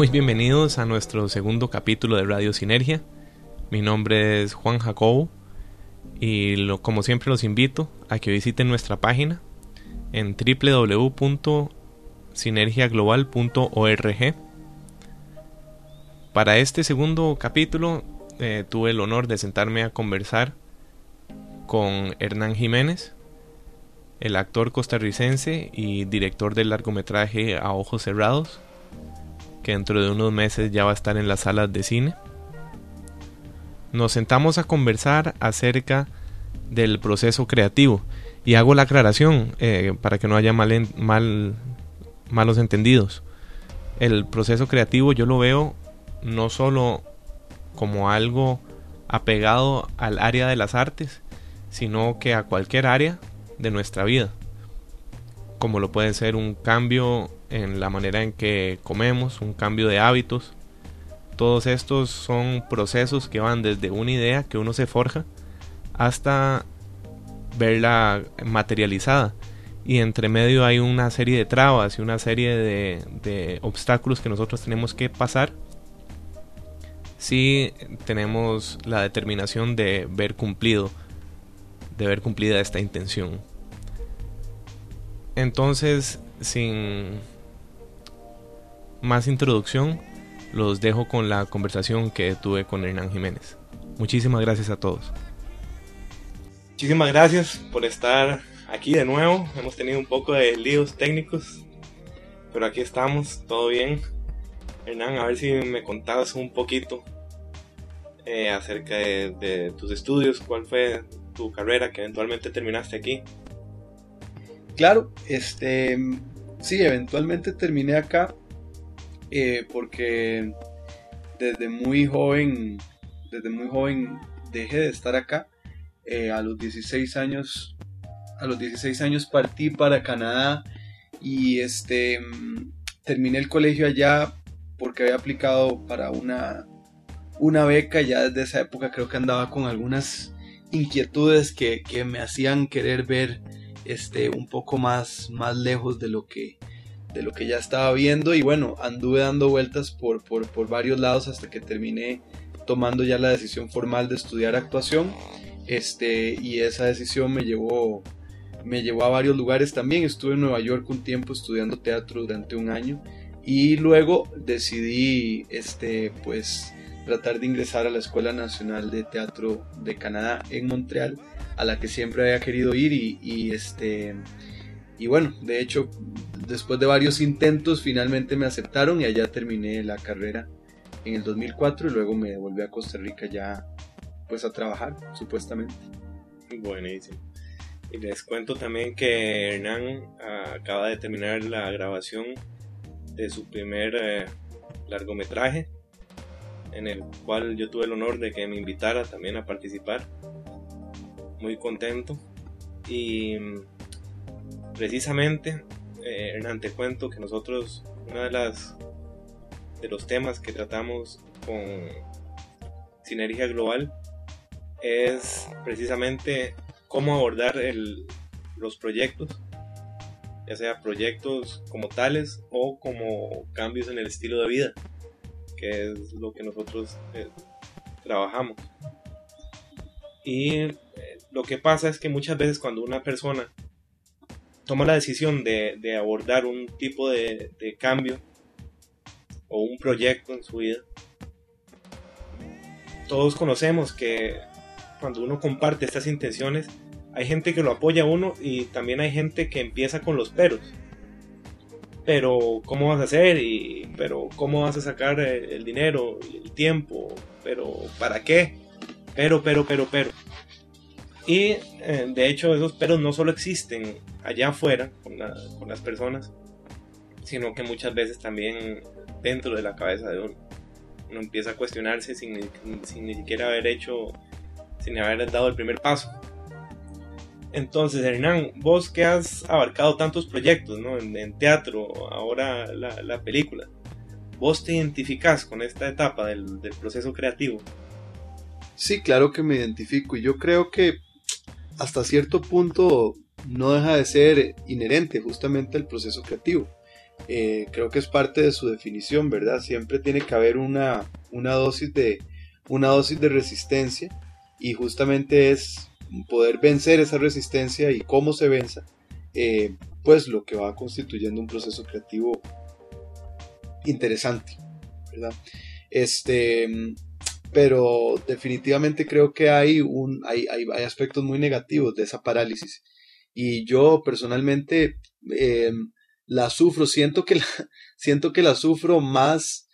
Muy bienvenidos a nuestro segundo capítulo de Radio Sinergia. Mi nombre es Juan Jacobo y como siempre los invito a que visiten nuestra página en www.sinergiaglobal.org. Para este segundo capítulo eh, tuve el honor de sentarme a conversar con Hernán Jiménez, el actor costarricense y director del largometraje A Ojos Cerrados, que dentro de unos meses ya va a estar en las salas de cine. Nos sentamos a conversar acerca del proceso creativo y hago la aclaración eh, para que no haya mal, mal, malos entendidos. El proceso creativo yo lo veo no solo como algo apegado al área de las artes, sino que a cualquier área de nuestra vida, como lo puede ser un cambio en la manera en que comemos, un cambio de hábitos. Todos estos son procesos que van desde una idea que uno se forja hasta verla materializada. Y entre medio hay una serie de trabas y una serie de, obstáculos que nosotros tenemos que pasar si tenemos la determinación de ver cumplido, de ver cumplida esta intención. Entonces, sin más introducción, los dejo con la conversación que tuve con Hernán Jiménez. Muchísimas gracias a todos. Muchísimas gracias por estar aquí de nuevo. Hemos tenido un poco de líos técnicos, pero aquí estamos, todo bien. Hernán, a ver si me contabas un poquito eh, acerca de, tus estudios, cuál fue tu carrera que eventualmente terminaste aquí. Claro, este, sí, eventualmente terminé acá eh, porque desde muy joven, desde muy joven dejé de estar acá. Eh, a los 16 años, a los 16 años partí para Canadá y este terminé el colegio allá porque había aplicado para una, una beca. Ya desde esa época creo que andaba con algunas inquietudes que, que me hacían querer ver este, un poco más, más lejos de lo que de lo que ya estaba viendo y bueno, anduve dando vueltas por, por, varios lados hasta que terminé tomando ya la decisión formal de estudiar actuación. Este, y esa decisión me llevó, me llevó a varios lugares también, estuve en Nueva York un tiempo estudiando teatro durante un año y luego decidí este, pues, tratar de ingresar a la Escuela Nacional de Teatro de Canadá en Montreal a la que siempre había querido ir y, y este y bueno, de hecho, después de varios intentos, finalmente me aceptaron y allá terminé la carrera en el 2004 y luego me volví a Costa Rica ya pues a trabajar, supuestamente. Buenísimo. Y les cuento también que Hernán ah, acaba de terminar la grabación de su primer eh, largometraje, en el cual yo tuve el honor de que me invitara también a participar. Muy contento. Y precisamente, eh, Hernán, te cuento que nosotros, una de de los temas que tratamos con Sinergia Global es precisamente cómo abordar los proyectos, ya sea proyectos como tales o como cambios en el estilo de vida, que es lo que nosotros eh, trabajamos. Y eh, lo que pasa es que muchas veces cuando una persona toma la decisión de, abordar un tipo de, cambio o un proyecto en su vida, todos conocemos que cuando uno comparte estas intenciones, hay gente que lo apoya a uno y también hay gente que empieza con los peros. Pero, ¿cómo vas a hacer? Y, pero, ¿cómo vas a sacar el, dinero y el tiempo? Pero, ¿para qué? Pero, pero, pero, pero. Y eh, de hecho esos peros no solo existen allá afuera con, las personas, sino que muchas veces también dentro de la cabeza de uno. Uno empieza a cuestionarse sin, ni siquiera haber hecho, sin haber dado el primer paso. Entonces, Hernán, vos que has abarcado tantos proyectos, ¿no? En, teatro, ahora la, película, ¿vos te identificás con esta etapa del, del proceso creativo? Sí, claro que me identifico y yo creo que hasta cierto punto no deja de ser inherente justamente al proceso creativo. eh, creo que es parte de su definición, ¿verdad? Siempre tiene que haber una, una, dosis, de, una dosis de resistencia y justamente es poder vencer esa resistencia y cómo se venza, eh, pues lo que va constituyendo un proceso creativo interesante, ¿verdad? Este, pero definitivamente creo que hay, un, hay, hay, aspectos muy negativos de esa parálisis. Y yo personalmente em, la sufro, siento que la, siento que la sufro más,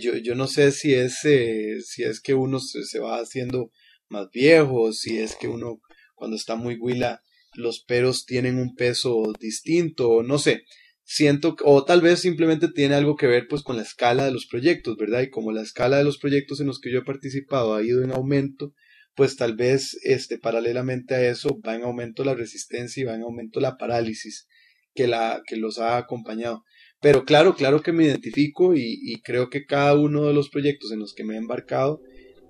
yo, yo no sé si es, eh, si es que uno se, va haciendo más viejo, si es que uno cuando está muy huila los peros tienen un peso distinto, no sé, siento, o tal vez simplemente tiene algo que ver pues con la escala de los proyectos, ¿verdad? Y como la escala de los proyectos en los que yo he participado ha ido en aumento, pues tal vez este, paralelamente a eso va en aumento la resistencia y va en aumento la parálisis que, la, que los ha acompañado. Pero claro, claro que me identifico y, creo que cada uno de los proyectos en los que me he embarcado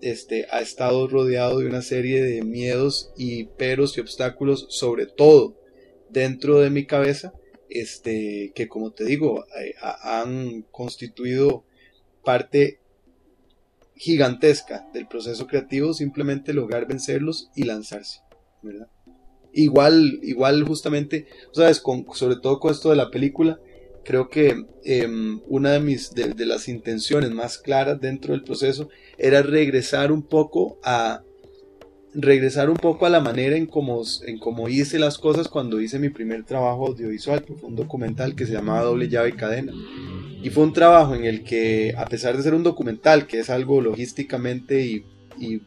este, ha estado rodeado de una serie de miedos y peros y obstáculos, sobre todo dentro de mi cabeza, este, que como te digo, eh, han constituido parte gigantesca del proceso creativo, simplemente lograr vencerlos y lanzarse. Igual, igual justamente, sabes, sobre todo con esto de la película, creo que em, una de mis de, las intenciones más claras dentro del proceso era regresar un poco a regresar un poco a la manera en cómo en cómo hice las cosas cuando hice mi primer trabajo audiovisual, que fue un documental que se llamaba Doble llave y cadena. Y fue un trabajo en el que, a pesar de ser un documental, que es algo logísticamente y,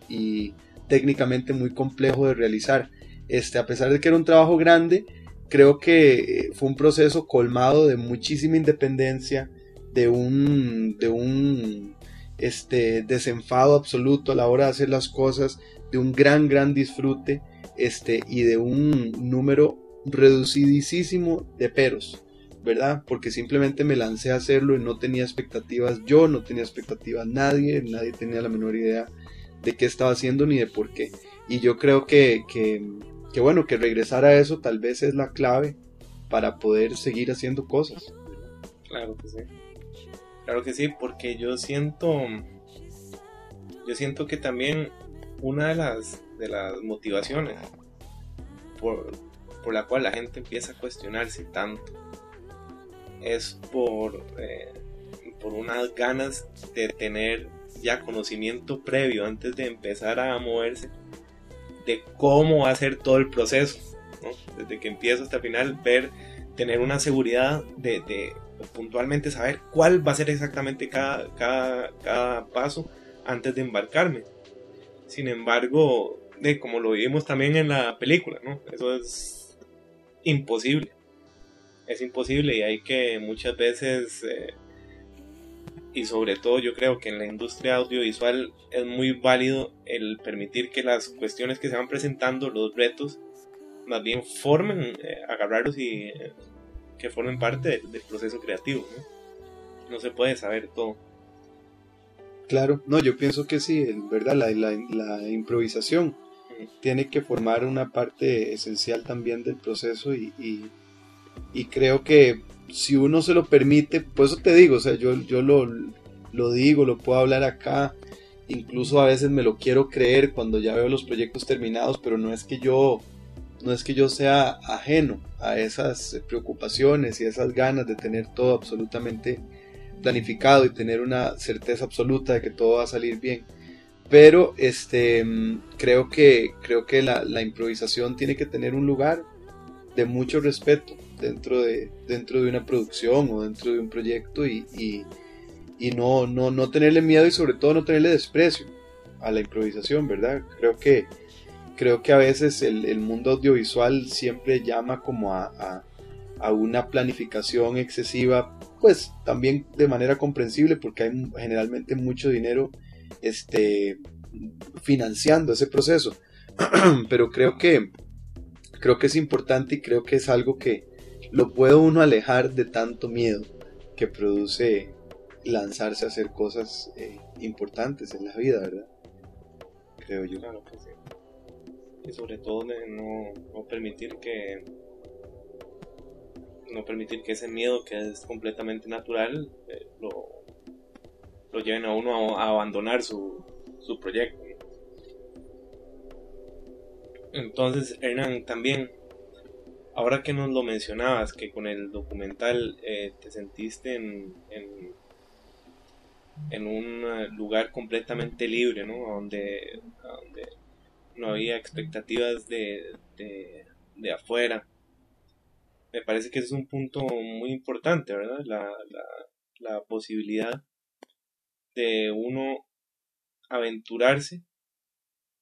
y, técnicamente muy complejo de realizar, este, a pesar de que era un trabajo grande, creo que fue un proceso colmado de muchísima independencia, de un, de un este, desenfado absoluto a la hora de hacer las cosas, de un gran, gran disfrute este, y de un número reducidísimo de peros, ¿verdad? Porque simplemente me lancé a hacerlo y no tenía expectativas yo, no tenía expectativas nadie, nadie tenía la menor idea de qué estaba haciendo ni de por qué. Y yo creo que, que, que bueno, que regresar a eso tal vez es la clave para poder seguir haciendo cosas. Claro que sí. Claro que sí, porque yo siento, yo siento que también una de las, de las motivaciones por, la cual la gente empieza a cuestionarse tanto es por, eh, por unas ganas de tener ya conocimiento previo antes de empezar a moverse de cómo hacer todo el proceso. Desde que empiezo hasta el final, ver, tener una seguridad de, de puntualmente saber cuál va a ser exactamente cada, cada, cada paso antes de embarcarme. Sin embargo, de como lo vimos también en la película. Eso es imposible. Es imposible y hay que muchas veces, eh, y sobre todo yo creo que en la industria audiovisual es muy válido el permitir que las cuestiones que se van presentando, los retos, más bien formen, eh, agarrarlos y eh, que formen parte del proceso creativo. no se puede saber todo. Claro, no, yo pienso que sí, en verdad, la, la, improvisación tiene que formar una parte esencial también del proceso y, y, creo que si uno se lo permite, por eso te digo, o sea, yo, yo lo, lo digo, lo puedo hablar acá, incluso a veces me lo quiero creer cuando ya veo los proyectos terminados, pero no es que yo no es que yo sea ajeno a esas preocupaciones y esas ganas de tener todo absolutamente planificado y tener una certeza absoluta de que todo va a salir bien. Pero este, creo que, creo que la, improvisación tiene que tener un lugar de mucho respeto dentro de, dentro de una producción o dentro de un proyecto y, y, no, no, no tenerle miedo y sobre todo no tenerle desprecio a la improvisación, ¿verdad? Creo que, creo que a veces el, mundo audiovisual siempre llama como a, a una planificación excesiva pues también de manera comprensible porque hay generalmente mucho dinero este, financiando ese proceso. Pero creo que, creo que es importante y creo que es algo que lo puede uno alejar de tanto miedo que produce lanzarse a hacer cosas eh, importantes en la vida, ¿verdad? Creo yo. Claro que sí. Y sobre todo no, no permitir que no permitir que ese miedo que es completamente natural eh, lo, lo lleven a uno a, abandonar su, su proyecto. Entonces, Hernán, también, ahora que nos lo mencionabas, que con el documental eh, te sentiste en, en, un lugar completamente libre, ¿no? Donde, donde no había expectativas de, de, afuera. Me parece que ese es un punto muy importante, ¿verdad? La, la posibilidad de uno aventurarse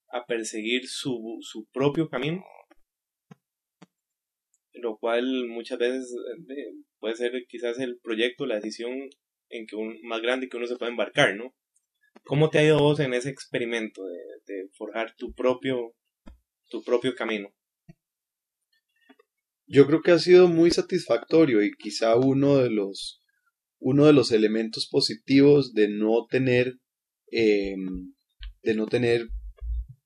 a perseguir su, su propio camino, lo cual muchas veces eh, puede ser quizás el proyecto, la decisión en que un, más grande que uno se puede embarcar, ¿no? ¿Cómo te ha ido vos en ese experimento de, de forjar tu propio, tu propio camino? Yo creo que ha sido muy satisfactorio y quizá uno de los, uno de los elementos positivos de no tener, eh, de no tener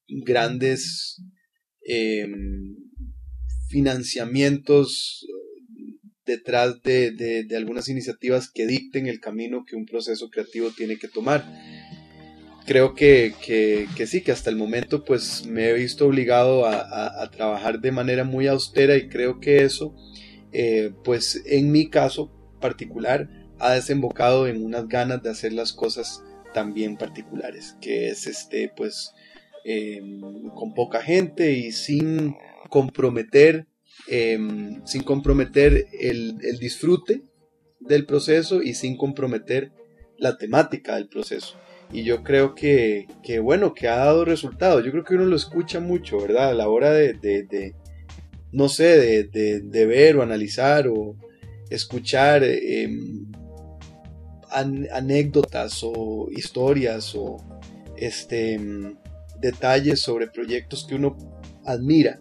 grandes em, financiamientos detrás de, algunas iniciativas que dicten el camino que un proceso creativo tiene que tomar. Creo que, sí, que hasta el momento pues me he visto obligado a, trabajar de manera muy austera y creo que eso eh, pues en mi caso particular ha desembocado en unas ganas de hacer las cosas también particulares, que es este pues Em, con poca gente y sin comprometer, em, sin comprometer el, disfrute del proceso y sin comprometer la temática del proceso. Y yo creo que, bueno, que ha dado resultados. Yo creo que uno lo escucha mucho, ¿verdad? A la hora de, no sé, de, ver o analizar o escuchar em, anécdotas o historias o este detalles sobre proyectos que uno admira.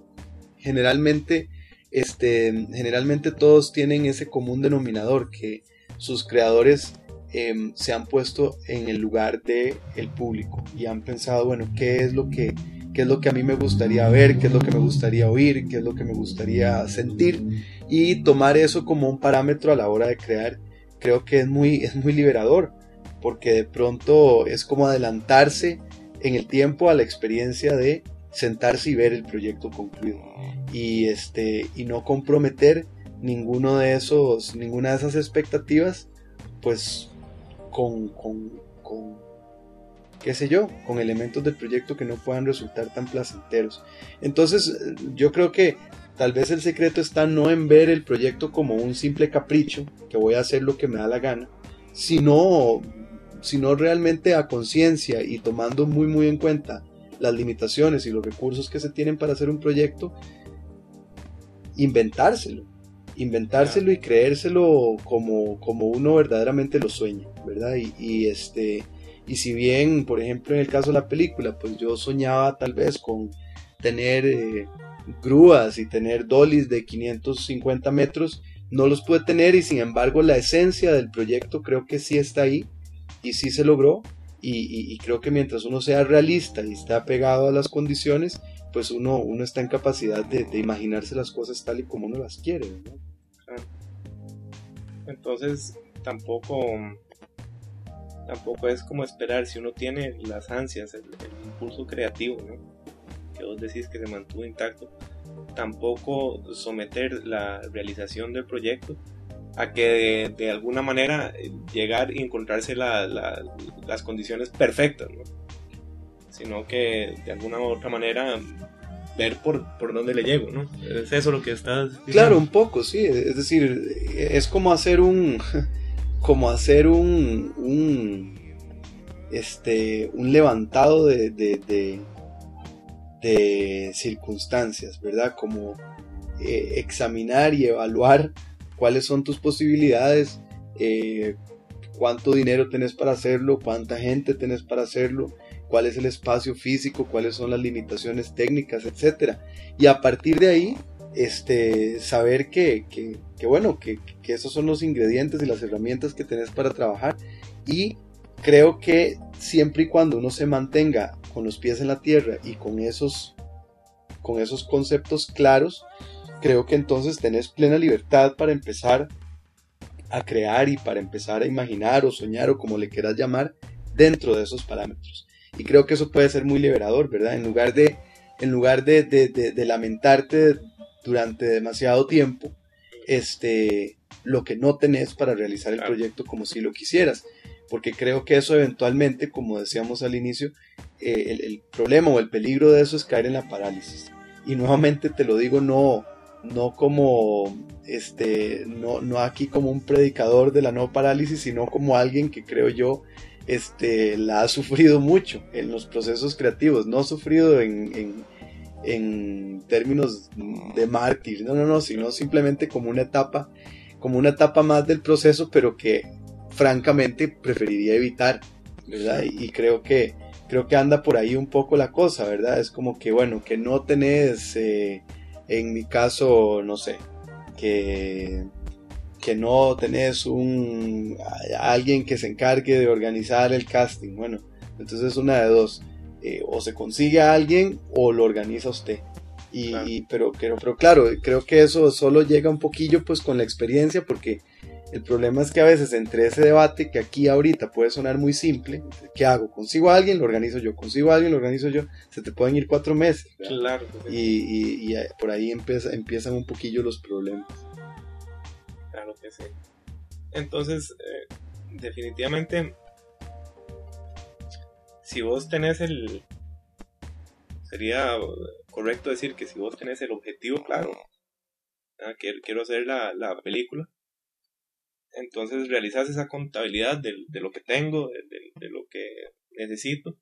Generalmente, este, generalmente todos tienen ese común denominador que sus creadores em, se han puesto en el lugar del el público y han pensado, bueno, ¿qué es lo que qué es lo que a mí me gustaría ver, qué es lo que me gustaría oír, qué es lo que me gustaría sentir y tomar eso como un parámetro a la hora de crear, creo que es muy, es muy liberador, porque de pronto es como adelantarse en el tiempo a la experiencia de sentarse y ver el proyecto concluido. Y este y no comprometer ninguno de esos ninguna de esas expectativas pues con, con, con qué sé yo con elementos del proyecto que no puedan resultar tan placenteros. Entonces yo creo que tal vez el secreto está no en ver el proyecto como un simple capricho que voy a hacer lo que me da la gana sino sino realmente a conciencia y tomando muy muy en cuenta las limitaciones y los recursos que se tienen para hacer un proyecto, inventárselo, inventárselo y creérselo como, como uno verdaderamente lo sueña, ¿verdad? Y, este, y si bien, por ejemplo, en el caso de la película, pues yo soñaba tal vez con tener eh, grúas y tener dolis de 550 metros, no los pude tener y sin embargo la esencia del proyecto creo que sí está ahí y sí se logró y, creo que mientras uno sea realista y está pegado a las condiciones, pues uno, uno está en capacidad de, imaginarse las cosas tal y como uno las quiere. Entonces tampoco, tampoco es como esperar si uno tiene las ansias, el, impulso creativo, que vos decís que se mantuvo intacto, tampoco someter la realización del proyecto a que de, alguna manera eh, llegar y encontrarse las condiciones perfectas, sino que de alguna u otra manera ver por, por dónde le llego, ¿no? Es eso lo que estás diciendo? Claro, un poco, sí, es decir, es como hacer un como hacer un, un este un levantado de, de, circunstancias, ¿verdad? Como eh, examinar y evaluar cuáles son tus posibilidades, eh, cuánto dinero tenés para hacerlo, cuánta gente tenés para hacerlo, cuál es el espacio físico, cuáles son las limitaciones técnicas, etc. Y a partir de ahí, este, saber que, que, bueno, que, que, esos son los ingredientes y las herramientas que tenés para trabajar. Y creo que siempre y cuando uno se mantenga con los pies en la tierra y con esos, con esos conceptos claros, creo que entonces tenés plena libertad para empezar a crear y para empezar a imaginar o soñar o como le quieras llamar dentro de esos parámetros. Y creo que eso puede ser muy liberador, ¿verdad? En lugar de, en lugar de, de, lamentarte durante demasiado tiempo, este, lo que no tenés para realizar el proyecto como si lo quisieras. Porque creo que eso eventualmente, como decíamos al inicio, eh, el, el, problema o el peligro de eso es caer en la parálisis. Y nuevamente te lo digo, no, no como este no, no aquí como un predicador de la no parálisis sino como alguien que creo yo este la ha sufrido mucho en los procesos creativos. No ha sufrido en, en, términos de mártir no no no sino simplemente como una etapa como una etapa más del proceso pero que francamente preferiría evitar verdad y, creo que creo que anda por ahí un poco la cosa verdad es como que bueno que no tenés eh, en mi caso, no sé, que, que no tenés un alguien que se encargue de organizar el casting. Bueno, entonces es una de dos. Eh, o se consigue a alguien o lo organiza usted. Y, pero, pero, pero claro, creo que eso solo llega un poquillo pues con la experiencia porque el problema es que a veces entre ese debate que aquí ahorita puede sonar muy simple, ¿qué hago? ¿Consigo a alguien? Lo organizo yo. ¿Consigo a alguien? Lo organizo yo. Se te pueden ir cuatro meses. Claro. Y, y, por ahí empieza, empiezan un poquillo los problemas. Claro que sí. Entonces, eh, definitivamente, si vos tenés el... Sería correcto decir que si vos tenés el objetivo claro, quiero hacer la, la película, entonces realizas esa contabilidad de, lo que tengo, de, lo que necesito.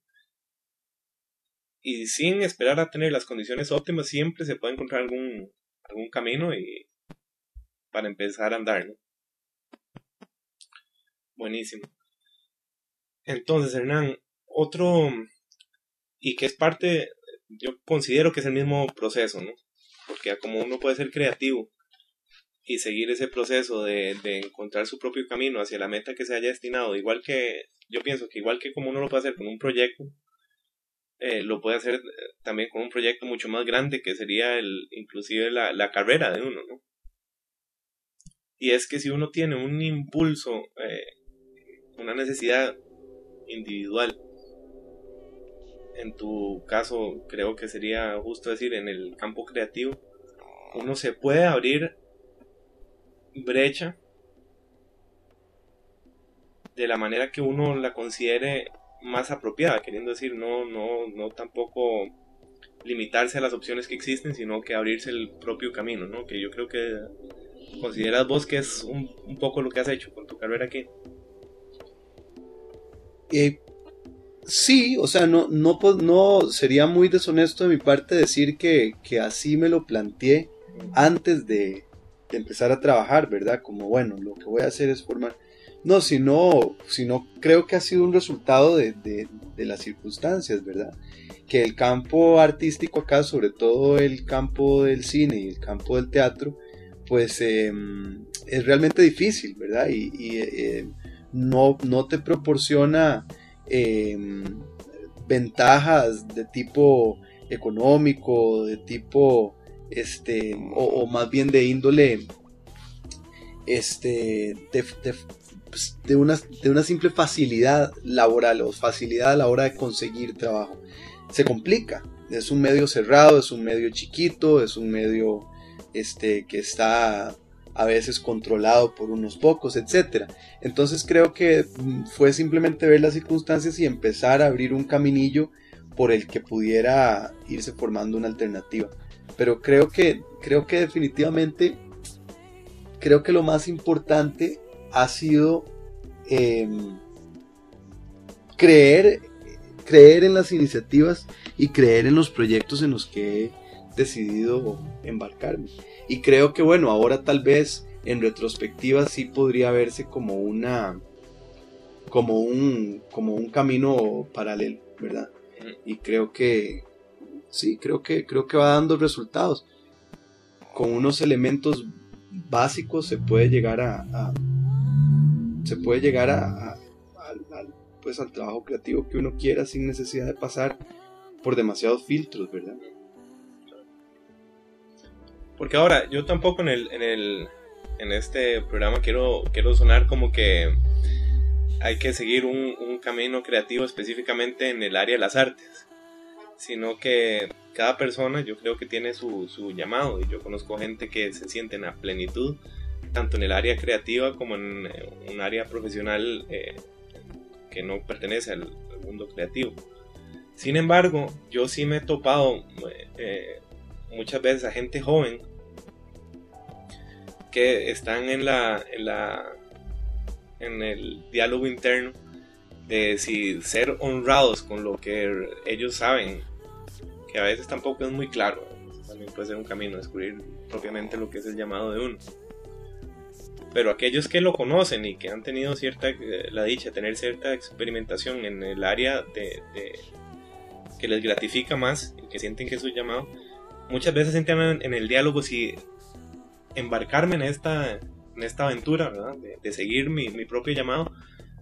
Y sin esperar a tener las condiciones óptimas, siempre se puede encontrar algún, algún camino y para empezar a andar. Buenísimo. Entonces, Hernán, otro, y que es parte, yo considero que es el mismo proceso, ¿no? Porque como uno puede ser creativo y seguir ese proceso de, de, encontrar su propio camino hacia la meta que se haya destinado, igual que yo pienso que igual que como uno lo puede hacer con un proyecto, eh, lo puede hacer eh, también con un proyecto mucho más grande que sería el inclusive la, la carrera de uno, ¿no? Y es que si uno tiene un impulso, eh, una necesidad individual, en tu caso creo que sería justo decir en el campo creativo, uno se puede abrir brecha de la manera que uno la considere más apropiada, queriendo decir, no, no, no tampoco limitarse a las opciones que existen, sino que abrirse el propio camino, ¿no? Que yo creo que consideras vos que es un, poco lo que has hecho con tu carrera aquí. Eh, sí, o sea, no, no, no sería muy deshonesto de mi parte decir que, que así me lo planteé antes de, empezar a trabajar, ¿verdad? Como, bueno, lo que voy a hacer es formar... No, sino, sino creo que ha sido un resultado de, las circunstancias, ¿verdad? Que el campo artístico acá, sobre todo el campo del cine y el campo del teatro, pues em, es realmente difícil, ¿verdad? Y, eh, no, no, te proporciona em, ventajas de tipo económico, de tipo este, o, más bien de índole, este, pues, de, una, de una simple facilidad laboral o facilidad a la hora de conseguir trabajo. Se complica, es un medio cerrado, es un medio chiquito, es un medio este, que está a veces controlado por unos pocos, etc. Entonces creo que mm, fue simplemente ver las circunstancias y empezar a abrir un caminillo por el que pudiera irse formando una alternativa. Pero creo que, creo que definitivamente, creo que lo más importante ha sido em, creer, creer en las iniciativas y creer en los proyectos en los que he decidido embarcarme. Y creo que bueno, ahora tal vez en retrospectiva sí podría verse como una como un como un camino paralelo, ¿verdad? Y creo que sí, creo que, creo que va dando resultados. Con unos elementos básicos se puede llegar a, se puede llegar a, pues al trabajo creativo que uno quiera sin necesidad de pasar por demasiados filtros, ¿verdad? Porque ahora, yo tampoco en el, en el en este programa quiero, quiero sonar como que hay que seguir un, camino creativo específicamente en el área de las artes, sino que cada persona yo creo que tiene su, su llamado y yo conozco gente que se siente en plenitud tanto en el área creativa como en eh, un área profesional eh, que no pertenece al, mundo creativo. Sin embargo, yo sí me he topado eh, muchas veces a gente joven que están en la, en la en el diálogo interno de si ser honrados con lo que ellos saben, que a veces tampoco es muy claro, también puede ser un camino descubrir propiamente lo que es el llamado de uno. Pero aquellos que lo conocen y que han tenido cierta, eh, la dicha de tener cierta experimentación en el área de, que les gratifica más y que sienten que es su llamado, muchas veces entran en el diálogo si embarcarme en esta, en esta aventura, De, seguir mi, propio llamado,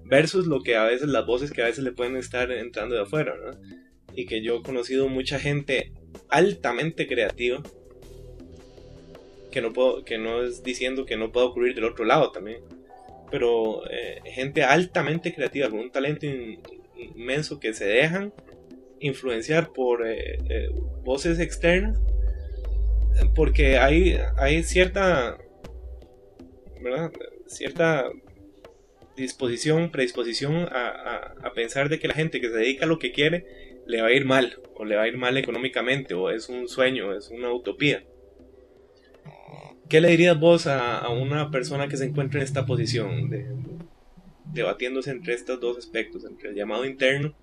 versus lo que a veces, las voces que a veces le pueden estar entrando de afuera, Y que yo he conocido mucha gente altamente creativa, que no puedo, que no es diciendo que no pueda ocurrir del otro lado también, pero eh, gente altamente creativa con un talento inmenso que se dejan influenciar por eh, eh, voces externas, porque hay, hay cierta, ¿verdad? cierta disposición, predisposición a, a pensar de que la gente que se dedica a lo que quiere le va a ir mal, o le va a ir mal económicamente, o es un sueño, es una utopía. ¿Qué le dirías vos a, una persona que se encuentra en esta posición, de, debatiéndose entre estos dos aspectos, entre el llamado interno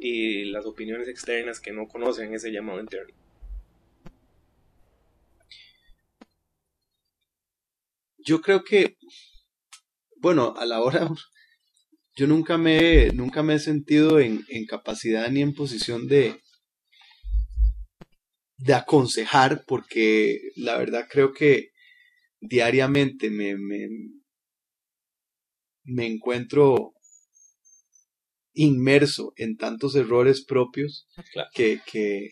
y las opiniones externas que no conocen ese llamado interno? Yo creo que, bueno, a la hora, yo nunca me, nunca me he sentido en, en capacidad ni en posición de, de aconsejar, porque la verdad creo que diariamente me, me, me encuentro inmerso en tantos errores propios que, que,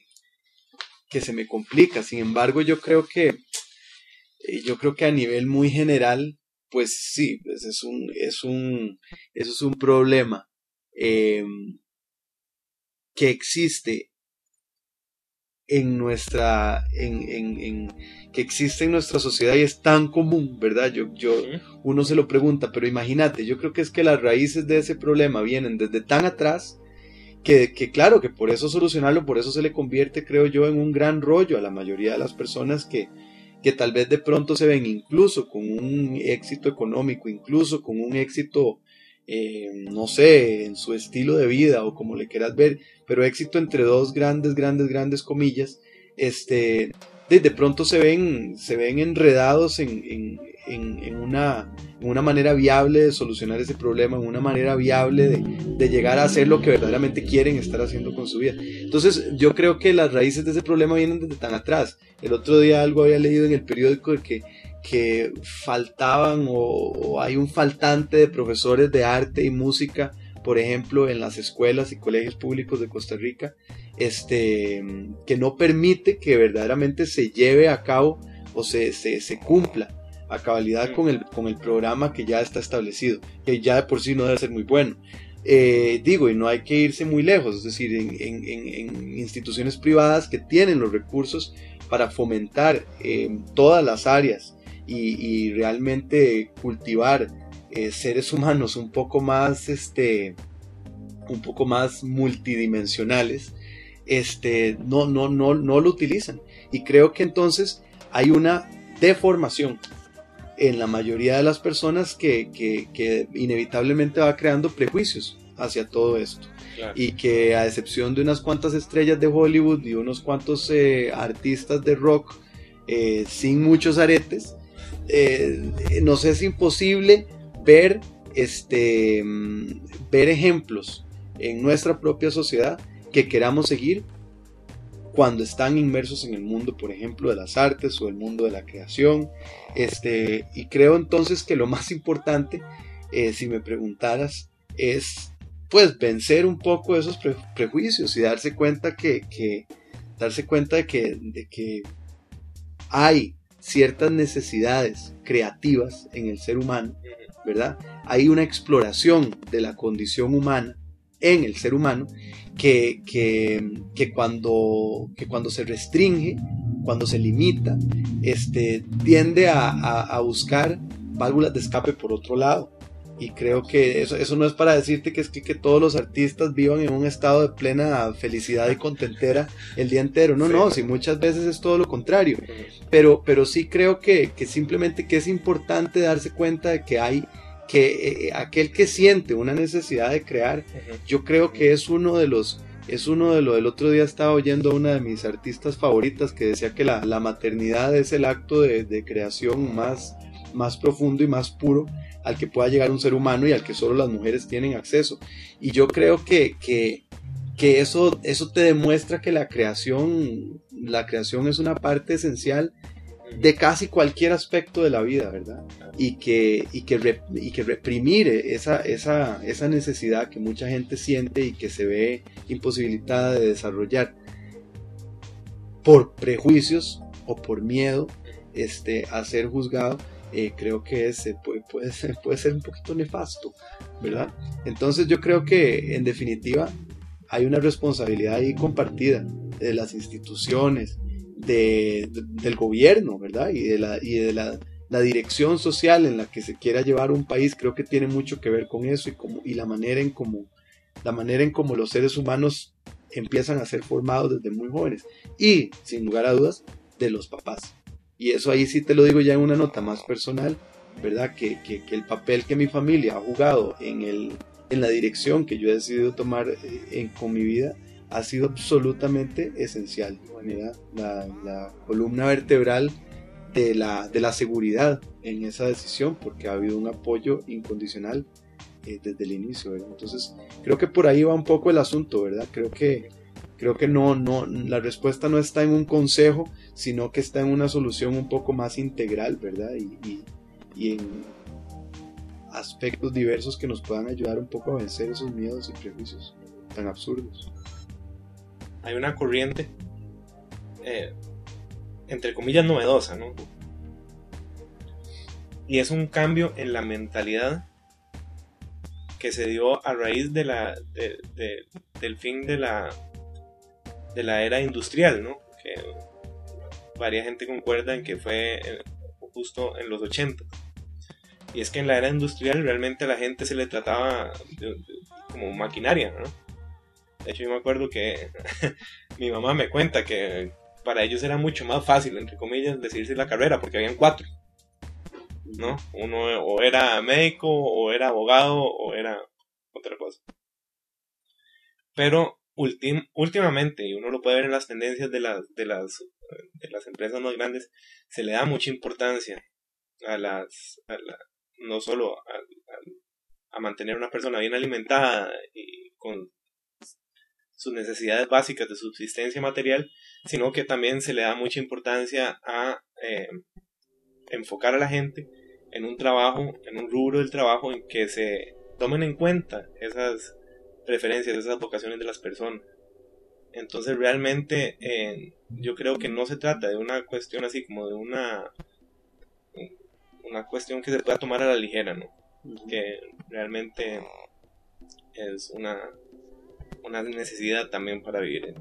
que, se me complica. Sin embargo, yo creo que eh, yo creo que a nivel muy general, pues sí, pues es un, es un, eso es un problema eh, que existe en nuestra, en, en, en, que existe en nuestra sociedad y es tan común, ¿verdad? Yo, yo, uno se lo pregunta, pero imagínate, yo creo que es que las raíces de ese problema vienen desde tan atrás que, que, claro, que por eso solucionarlo, por eso se le convierte, creo yo, en un gran rollo a la mayoría de las personas que, que tal vez de pronto se ven incluso con un éxito económico, incluso con un éxito eh, no sé, en su estilo de vida o como le quieras ver, pero éxito entre dos grandes, grandes, grandes comillas, este, de, pronto se ven, se ven enredados en, en, en, una, una, manera viable de solucionar ese problema, en una manera viable de, de, llegar a hacer lo que verdaderamente quieren estar haciendo con su vida. Entonces yo creo que las raíces de ese problema vienen desde tan atrás. El otro día algo había leído en el periódico de que que faltaban o, hay un faltante de profesores de arte y música, por ejemplo, en las escuelas y colegios públicos de Costa Rica, este, que no permite que verdaderamente se lleve a cabo o se, se, cumpla a cabalidad con el, con el programa que ya está establecido, que ya de por sí no debe ser muy bueno. Eh, digo, y no hay que irse muy lejos, es decir, en, instituciones privadas que tienen los recursos para fomentar eh, todas las áreas y, realmente cultivar eh, seres humanos un poco más, este, un poco más multidimensionales, este, no, no, no, no lo utilizan. Y creo que entonces hay una deformación en la mayoría de las personas que, que, inevitablemente va creando prejuicios hacia todo esto. Y que a excepción de unas cuantas estrellas de Hollywood y unos cuantos eh, artistas de rock eh, sin muchos aretes, eh, nos es imposible ver, este, ver ejemplos en nuestra propia sociedad que queramos seguir cuando están inmersos en el mundo, por ejemplo, de las artes o el mundo de la creación. Este, y creo entonces que lo más importante, eh, si me preguntaras, es pues vencer un poco esos prejuicios y darse cuenta que, darse cuenta de que, de que hay ciertas necesidades creativas en el ser humano, ¿verdad? Hay una exploración de la condición humana en el ser humano que, que, cuando, que cuando se restringe, cuando se limita, este, tiende a, a buscar válvulas de escape por otro lado. Y creo que eso, eso no es para decirte que es que, todos los artistas vivan en un estado de plena felicidad y contentera el día entero. No, no, si muchas veces es todo lo contrario. Pero, pero sí creo que, que simplemente que es importante darse cuenta de que hay que eh, aquel que siente una necesidad de crear, yo creo que es uno de los es uno de los, el otro día estaba oyendo a una de mis artistas favoritas que decía que la, la maternidad es el acto de, de, creación más, más profundo y más puro al que pueda llegar un ser humano y al que solo las mujeres tienen acceso. Y yo creo que, que, eso, eso te demuestra que la creación, la creación es una parte esencial de casi cualquier aspecto de la vida, ¿verdad? Y que, y que, y que reprimir esa, esa, esa necesidad que mucha gente siente y que se ve imposibilitada de desarrollar por prejuicios o por miedo este, a ser juzgado, eh, creo que es, puede, puede, ser, puede ser un poquito nefasto, ¿verdad? Entonces yo creo que en definitiva hay una responsabilidad ahí compartida de las instituciones, de, del gobierno, ¿verdad? Y de, la, y de la, la, dirección social en la que se quiera llevar un país, creo que tiene mucho que ver con eso y, como, y la, manera en como, la manera en cómo los seres humanos empiezan a ser formados desde muy jóvenes. Y, sin lugar a dudas, de los papás. Y eso ahí sí te lo digo ya en una nota más personal, ¿verdad? Que, que, el papel que mi familia ha jugado en, el, en la dirección que yo he decidido tomar eh, en, con mi vida ha sido absolutamente esencial. La, la, columna vertebral de la, de la seguridad en esa decisión, porque ha habido un apoyo incondicional eh, desde el inicio. Entonces, creo que por ahí va un poco el asunto, ¿verdad? Creo que Creo que no, no, la respuesta no está en un consejo, sino que está en una solución un poco más integral, ¿verdad? Y, en aspectos diversos que nos puedan ayudar un poco a vencer esos miedos y prejuicios tan absurdos. Hay una corriente, eh, entre comillas, novedosa, ¿no? Y es un cambio en la mentalidad que se dio a raíz de la, del fin de la de la era industrial, ¿no? Que varia gente concuerda en que fue eh, justo en los 80. Y es que en la era industrial realmente a la gente se le trataba como maquinaria, ¿no? De hecho yo me acuerdo que mi mamá me cuenta que para ellos era mucho más fácil, entre comillas, decirse la carrera, porque habían cuatro. ¿No? Uno o era médico, o era abogado, o era otra cosa. Pero últimamente, y uno lo puede ver en las tendencias de las, de las, de las empresas más grandes, se le da mucha importancia a las, no solo a, a, mantener una persona bien alimentada y con sus necesidades básicas de subsistencia material, sino que también se le da mucha importancia a eh, enfocar a la gente en un trabajo, en un rubro del trabajo en que se tomen en cuenta esas preferencias, esas vocaciones de las personas. Entonces realmente eh, yo creo que no se trata de una cuestión así como de una una cuestión que se pueda tomar a la ligera, ¿no? Que realmente es una, una necesidad también para vivir,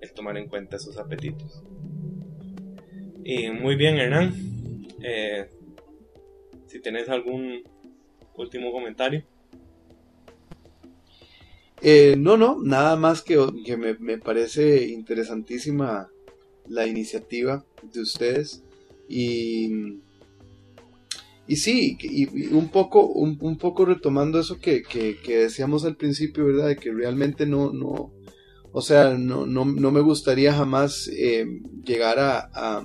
el tomar en cuenta esos apetitos. Y muy bien, Hernán. Eh, si tenés algún último comentario. Eh, no, no, nada más que, que me, me, parece interesantísima la iniciativa de ustedes y, y sí, y, un, poco, un, poco retomando eso que, que, decíamos al principio, ¿verdad? De que realmente no, no, o sea, no, no, no me gustaría jamás eh, llegar a,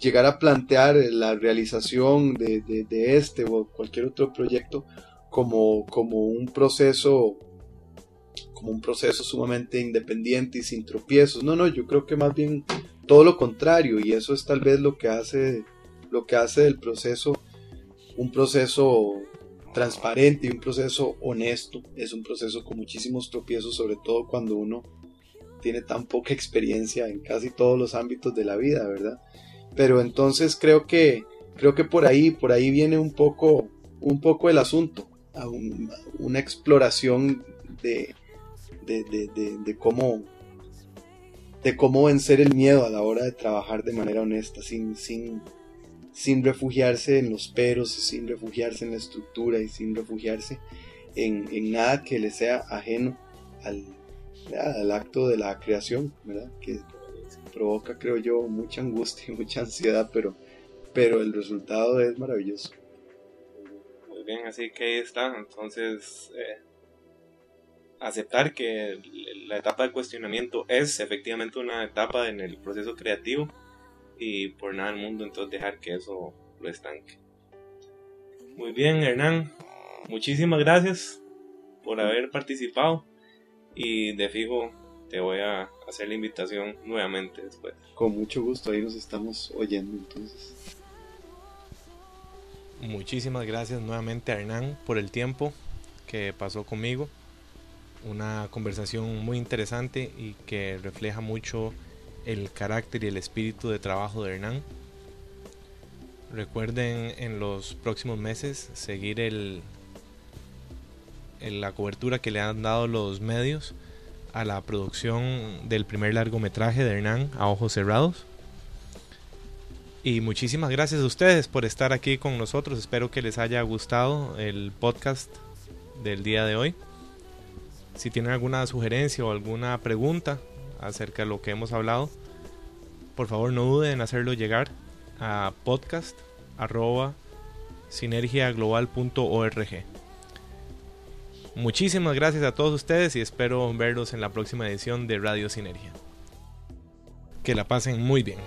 llegar a plantear la realización de, de, de, este o cualquier otro proyecto como, como un proceso como un proceso sumamente independiente y sin tropiezos. No, no, yo creo que más bien todo lo contrario y eso es tal vez lo que hace lo que hace del proceso un proceso transparente y un proceso honesto. Es un proceso con muchísimos tropiezos, sobre todo cuando uno tiene tan poca experiencia en casi todos los ámbitos de la vida, ¿verdad? Pero entonces creo que, creo que por ahí, por ahí viene un poco, un poco el asunto, una exploración de, de, cómo de cómo vencer el miedo a la hora de trabajar de manera honesta, sin, sin, sin refugiarse en los peros, sin refugiarse en la estructura y sin refugiarse en, en nada que le sea ajeno al, al, acto de la creación, ¿verdad? Que provoca, creo yo, mucha angustia y mucha ansiedad, pero, pero el resultado es maravilloso. Bien, así que ahí está. Entonces, eh, aceptar que la etapa de cuestionamiento es efectivamente una etapa en el proceso creativo y por nada del mundo entonces dejar que eso lo estanque. Muy bien, Hernán, muchísimas gracias por haber participado y de fijo te voy a hacer la invitación nuevamente después. Con mucho gusto, ahí nos estamos oyendo entonces. Muchísimas gracias nuevamente a Hernán por el tiempo que pasó conmigo una conversación muy interesante y que refleja mucho el carácter y el espíritu de trabajo de Hernán. Recuerden en los próximos meses seguir el, la cobertura que le han dado los medios a la producción del primer largometraje de Hernán a ojos cerrados. Y muchísimas gracias a ustedes por estar aquí con nosotros. Espero que les haya gustado el podcast del día de hoy. Si tienen alguna sugerencia o alguna pregunta acerca de lo que hemos hablado, por favor no duden en hacerlo llegar a podcast sinergiaglobal.org. Muchísimas gracias a todos ustedes y espero verlos en la próxima edición de Radio Sinergia. Que la pasen muy bien.